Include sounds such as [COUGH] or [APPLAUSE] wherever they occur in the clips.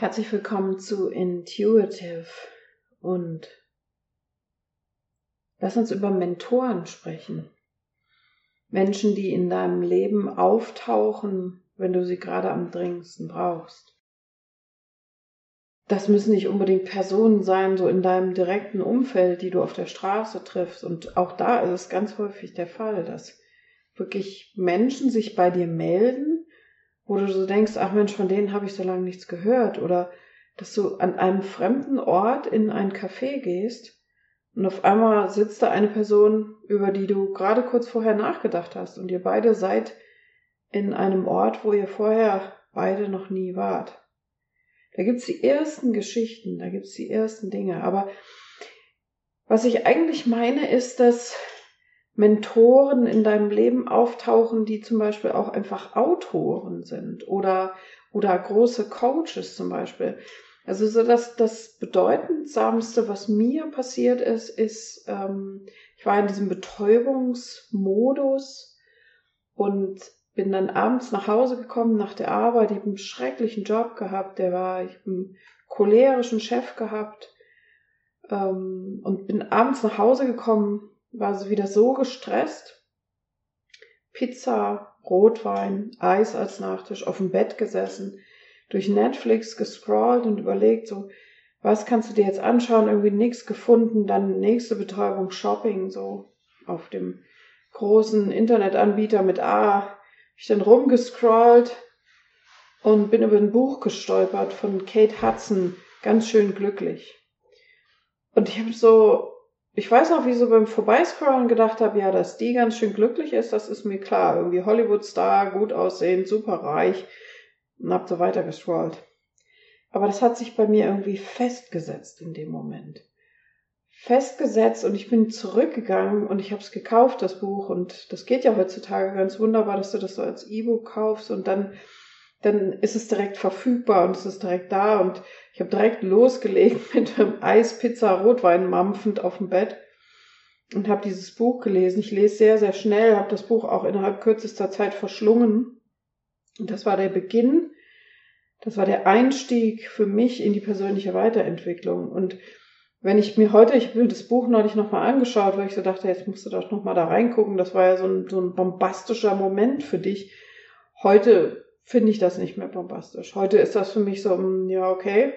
Herzlich willkommen zu Intuitive und lass uns über Mentoren sprechen. Menschen, die in deinem Leben auftauchen, wenn du sie gerade am dringendsten brauchst. Das müssen nicht unbedingt Personen sein, so in deinem direkten Umfeld, die du auf der Straße triffst. Und auch da ist es ganz häufig der Fall, dass wirklich Menschen sich bei dir melden, wo du so denkst, ach Mensch, von denen habe ich so lange nichts gehört. Oder dass du an einem fremden Ort in ein Café gehst und auf einmal sitzt da eine Person, über die du gerade kurz vorher nachgedacht hast und ihr beide seid in einem Ort, wo ihr vorher beide noch nie wart. Da gibt's die ersten Geschichten, da gibt's die ersten Dinge. Aber was ich eigentlich meine, ist, dass Mentoren in deinem Leben auftauchen, die zum Beispiel auch einfach Autoren sind oder, oder große Coaches zum Beispiel. Also so das, das bedeutendsamste, was mir passiert ist, ist, ähm, ich war in diesem Betäubungsmodus und bin dann abends nach Hause gekommen nach der Arbeit. Ich habe einen schrecklichen Job gehabt, der war, ich habe einen cholerischen Chef gehabt ähm, und bin abends nach Hause gekommen war sie wieder so gestresst. Pizza, Rotwein, Eis als Nachtisch, auf dem Bett gesessen, durch Netflix gescrollt und überlegt, so, was kannst du dir jetzt anschauen? Irgendwie nichts gefunden, dann nächste Betäubung, Shopping, so auf dem großen Internetanbieter mit A. Ich dann rumgescrollt und bin über ein Buch gestolpert von Kate Hudson, ganz schön glücklich. Und ich habe so ich weiß noch, wie so beim Vorbeiscrollen gedacht habe, ja, dass die ganz schön glücklich ist, das ist mir klar. Irgendwie Hollywood-Star, gut aussehend, super reich und hab so weiter gescrollt. Aber das hat sich bei mir irgendwie festgesetzt in dem Moment. Festgesetzt und ich bin zurückgegangen und ich habe es gekauft, das Buch. Und das geht ja heutzutage ganz wunderbar, dass du das so als E-Book kaufst und dann dann ist es direkt verfügbar und es ist direkt da und ich habe direkt losgelegt [LAUGHS] mit einem Eis, Pizza, Rotwein mampfend auf dem Bett und habe dieses Buch gelesen. Ich lese sehr, sehr schnell, habe das Buch auch innerhalb kürzester Zeit verschlungen. Und das war der Beginn, das war der Einstieg für mich in die persönliche Weiterentwicklung. Und wenn ich mir heute, ich habe das Buch neulich nochmal angeschaut, weil ich so dachte, jetzt musst du doch nochmal da reingucken. Das war ja so ein, so ein bombastischer Moment für dich. Heute finde ich das nicht mehr bombastisch. Heute ist das für mich so, mm, ja, okay.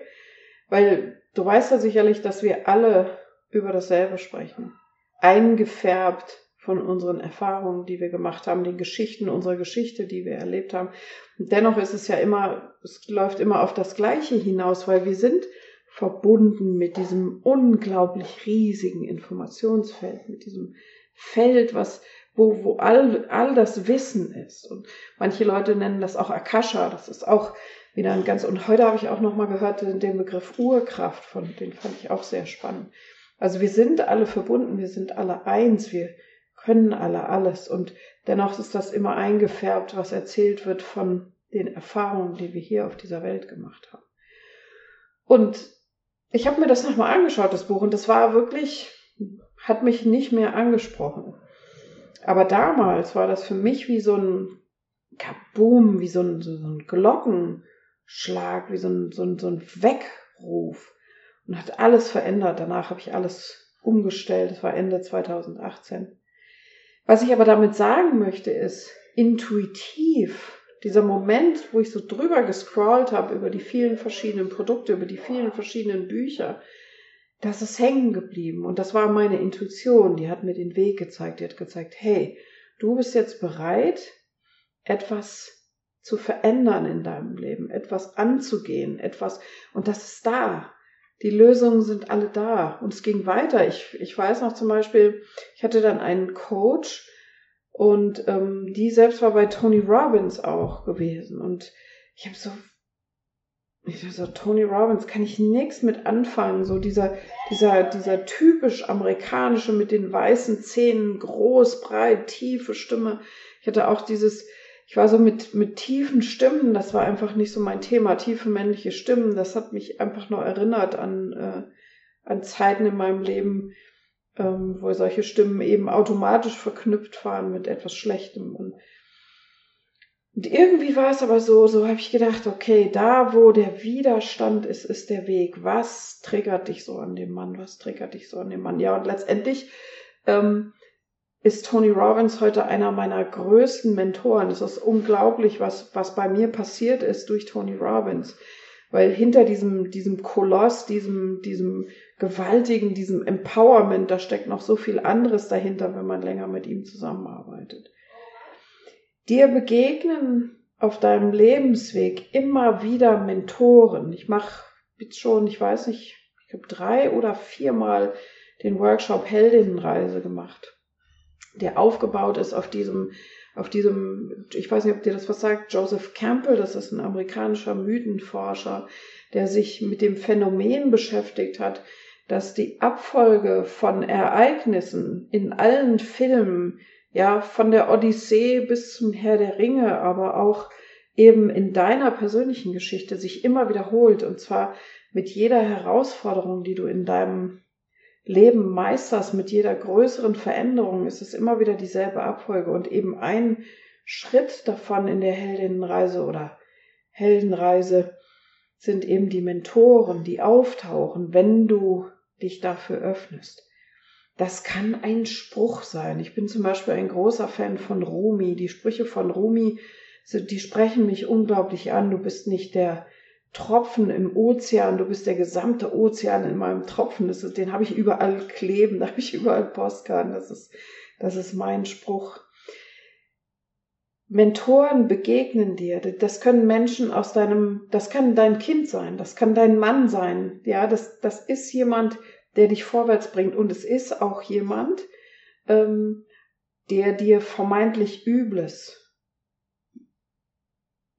Weil du weißt ja sicherlich, dass wir alle über dasselbe sprechen. Eingefärbt von unseren Erfahrungen, die wir gemacht haben, den Geschichten unserer Geschichte, die wir erlebt haben. Und dennoch ist es ja immer, es läuft immer auf das Gleiche hinaus, weil wir sind verbunden mit diesem unglaublich riesigen Informationsfeld, mit diesem Feld, was wo, wo all, all das Wissen ist. Und manche Leute nennen das auch Akasha, das ist auch wieder ein ganz, und heute habe ich auch nochmal gehört den Begriff Urkraft von, den fand ich auch sehr spannend. Also wir sind alle verbunden, wir sind alle eins, wir können alle alles und dennoch ist das immer eingefärbt, was erzählt wird von den Erfahrungen, die wir hier auf dieser Welt gemacht haben. Und ich habe mir das nochmal angeschaut, das Buch, und das war wirklich, hat mich nicht mehr angesprochen. Aber damals war das für mich wie so ein Kaboom, wie so ein, so ein Glockenschlag, wie so ein, so, ein, so ein Weckruf und hat alles verändert. Danach habe ich alles umgestellt. Das war Ende 2018. Was ich aber damit sagen möchte, ist intuitiv dieser Moment, wo ich so drüber gescrollt habe über die vielen verschiedenen Produkte, über die vielen verschiedenen Bücher, das ist hängen geblieben. Und das war meine Intuition, die hat mir den Weg gezeigt. Die hat gezeigt, hey, du bist jetzt bereit, etwas zu verändern in deinem Leben, etwas anzugehen, etwas, und das ist da. Die Lösungen sind alle da. Und es ging weiter. Ich, ich weiß noch zum Beispiel, ich hatte dann einen Coach und ähm, die selbst war bei Tony Robbins auch gewesen. Und ich habe so ich so, Tony Robbins kann ich nichts mit anfangen. So dieser, dieser, dieser typisch amerikanische mit den weißen Zähnen, groß, breit, tiefe Stimme. Ich hatte auch dieses, ich war so mit, mit tiefen Stimmen, das war einfach nicht so mein Thema, tiefe männliche Stimmen. Das hat mich einfach noch erinnert an, äh, an Zeiten in meinem Leben, ähm, wo solche Stimmen eben automatisch verknüpft waren mit etwas Schlechtem. Und Und irgendwie war es aber so, so habe ich gedacht, okay, da wo der Widerstand ist, ist der Weg. Was triggert dich so an dem Mann? Was triggert dich so an dem Mann? Ja, und letztendlich ähm, ist Tony Robbins heute einer meiner größten Mentoren. Es ist unglaublich, was, was bei mir passiert ist durch Tony Robbins. Weil hinter diesem, diesem Koloss, diesem, diesem gewaltigen, diesem Empowerment, da steckt noch so viel anderes dahinter, wenn man länger mit ihm zusammenarbeitet. Dir begegnen auf deinem Lebensweg immer wieder Mentoren. Ich mache jetzt schon, ich weiß nicht, ich habe drei oder viermal den Workshop Heldinnenreise gemacht der aufgebaut ist auf diesem, auf diesem, ich weiß nicht, ob dir das was sagt, Joseph Campbell, das ist ein amerikanischer Mythenforscher, der sich mit dem Phänomen beschäftigt hat, dass die Abfolge von Ereignissen in allen Filmen, ja, von der Odyssee bis zum Herr der Ringe, aber auch eben in deiner persönlichen Geschichte sich immer wiederholt und zwar mit jeder Herausforderung, die du in deinem Leben meisterst mit jeder größeren Veränderung, ist es immer wieder dieselbe Abfolge und eben ein Schritt davon in der Heldinnenreise oder Heldenreise sind eben die Mentoren, die auftauchen, wenn du dich dafür öffnest. Das kann ein Spruch sein. Ich bin zum Beispiel ein großer Fan von Rumi. Die Sprüche von Rumi, die sprechen mich unglaublich an. Du bist nicht der Tropfen im Ozean, du bist der gesamte Ozean in meinem Tropfen, das ist, den habe ich überall kleben, [LAUGHS] da habe ich überall Postkarten, das ist, das ist mein Spruch. Mentoren begegnen dir, das können Menschen aus deinem, das kann dein Kind sein, das kann dein Mann sein, ja, das, das ist jemand, der dich vorwärts bringt und es ist auch jemand, ähm, der dir vermeintlich Übles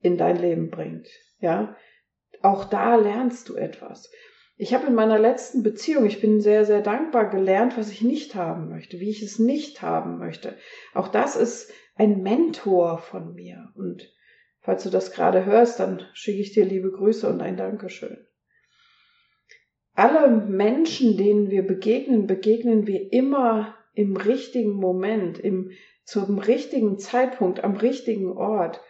in dein Leben bringt, ja, auch da lernst du etwas. Ich habe in meiner letzten Beziehung, ich bin sehr, sehr dankbar gelernt, was ich nicht haben möchte, wie ich es nicht haben möchte. Auch das ist ein Mentor von mir. Und falls du das gerade hörst, dann schicke ich dir liebe Grüße und ein Dankeschön. Alle Menschen, denen wir begegnen, begegnen wir immer im richtigen Moment, im, zum richtigen Zeitpunkt, am richtigen Ort.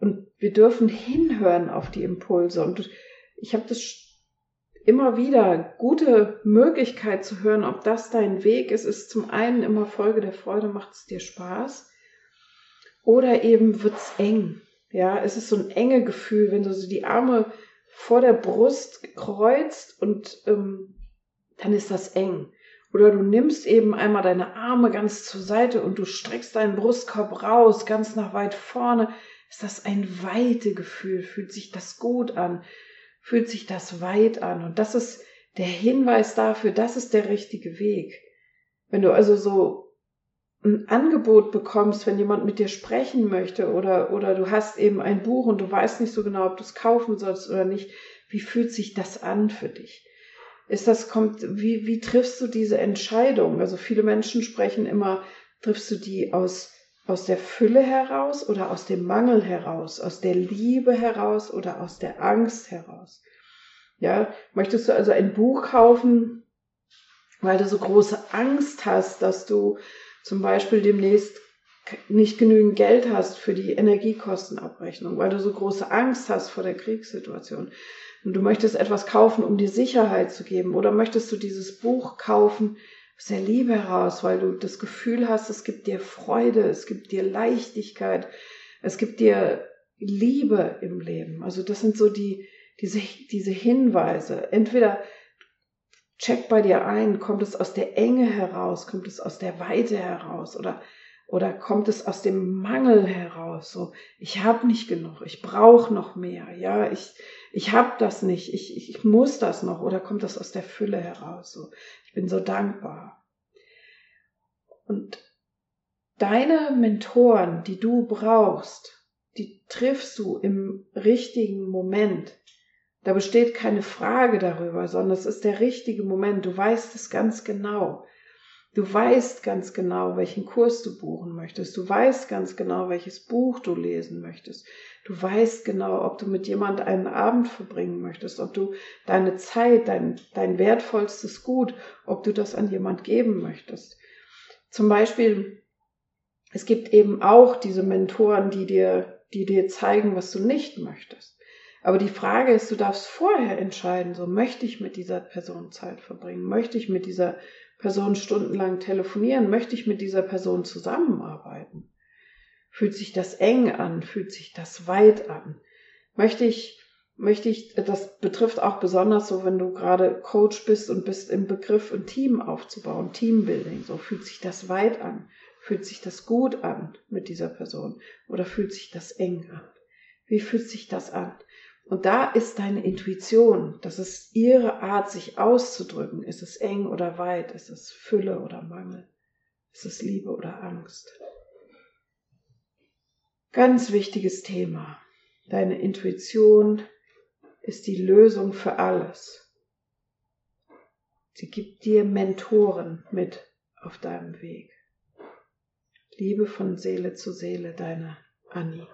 Und wir dürfen hinhören auf die Impulse. Und ich habe das immer wieder gute Möglichkeit zu hören, ob das dein Weg ist. Ist zum einen immer Folge der Freude, macht es dir Spaß. Oder eben wird's eng. Ja, es ist so ein enge Gefühl, wenn du so die Arme vor der Brust kreuzt und ähm, dann ist das eng. Oder du nimmst eben einmal deine Arme ganz zur Seite und du streckst deinen Brustkorb raus, ganz nach weit vorne ist das ein weite Gefühl, fühlt sich das gut an, fühlt sich das weit an. Und das ist der Hinweis dafür, das ist der richtige Weg. Wenn du also so ein Angebot bekommst, wenn jemand mit dir sprechen möchte oder, oder du hast eben ein Buch und du weißt nicht so genau, ob du es kaufen sollst oder nicht, wie fühlt sich das an für dich? Ist das, kommt, wie, wie triffst du diese Entscheidung? Also viele Menschen sprechen immer, triffst du die aus aus der Fülle heraus oder aus dem Mangel heraus, aus der Liebe heraus oder aus der Angst heraus. Ja, möchtest du also ein Buch kaufen, weil du so große Angst hast, dass du zum Beispiel demnächst nicht genügend Geld hast für die Energiekostenabrechnung, weil du so große Angst hast vor der Kriegssituation. Und du möchtest etwas kaufen, um dir Sicherheit zu geben. Oder möchtest du dieses Buch kaufen, aus der Liebe heraus, weil du das Gefühl hast, es gibt dir Freude, es gibt dir Leichtigkeit, es gibt dir Liebe im Leben. Also das sind so die, diese, diese Hinweise. Entweder check bei dir ein, kommt es aus der Enge heraus, kommt es aus der Weite heraus oder oder kommt es aus dem Mangel heraus? So, ich habe nicht genug, ich brauche noch mehr, ja, ich ich habe das nicht, ich, ich, muss das noch oder kommt das aus der Fülle heraus? So, ich bin so dankbar. Und deine Mentoren, die du brauchst, die triffst du im richtigen Moment. Da besteht keine Frage darüber, sondern es ist der richtige Moment. Du weißt es ganz genau. Du weißt ganz genau, welchen Kurs du buchen möchtest. Du weißt ganz genau, welches Buch du lesen möchtest. Du weißt genau, ob du mit jemand einen Abend verbringen möchtest, ob du deine Zeit, dein, dein wertvollstes Gut, ob du das an jemand geben möchtest. Zum Beispiel, es gibt eben auch diese Mentoren, die dir, die dir zeigen, was du nicht möchtest. Aber die Frage ist, du darfst vorher entscheiden, so möchte ich mit dieser Person Zeit verbringen, möchte ich mit dieser Person stundenlang telefonieren, möchte ich mit dieser Person zusammenarbeiten. Fühlt sich das eng an, fühlt sich das weit an? Möchte ich möchte ich, das betrifft auch besonders so, wenn du gerade Coach bist und bist im Begriff, ein Team aufzubauen, Teambuilding. So fühlt sich das weit an, fühlt sich das gut an mit dieser Person oder fühlt sich das eng an? Wie fühlt sich das an? Und da ist deine Intuition, das ist ihre Art, sich auszudrücken. Ist es eng oder weit? Ist es Fülle oder Mangel? Ist es Liebe oder Angst? Ganz wichtiges Thema. Deine Intuition ist die Lösung für alles. Sie gibt dir Mentoren mit auf deinem Weg. Liebe von Seele zu Seele, deine Annie.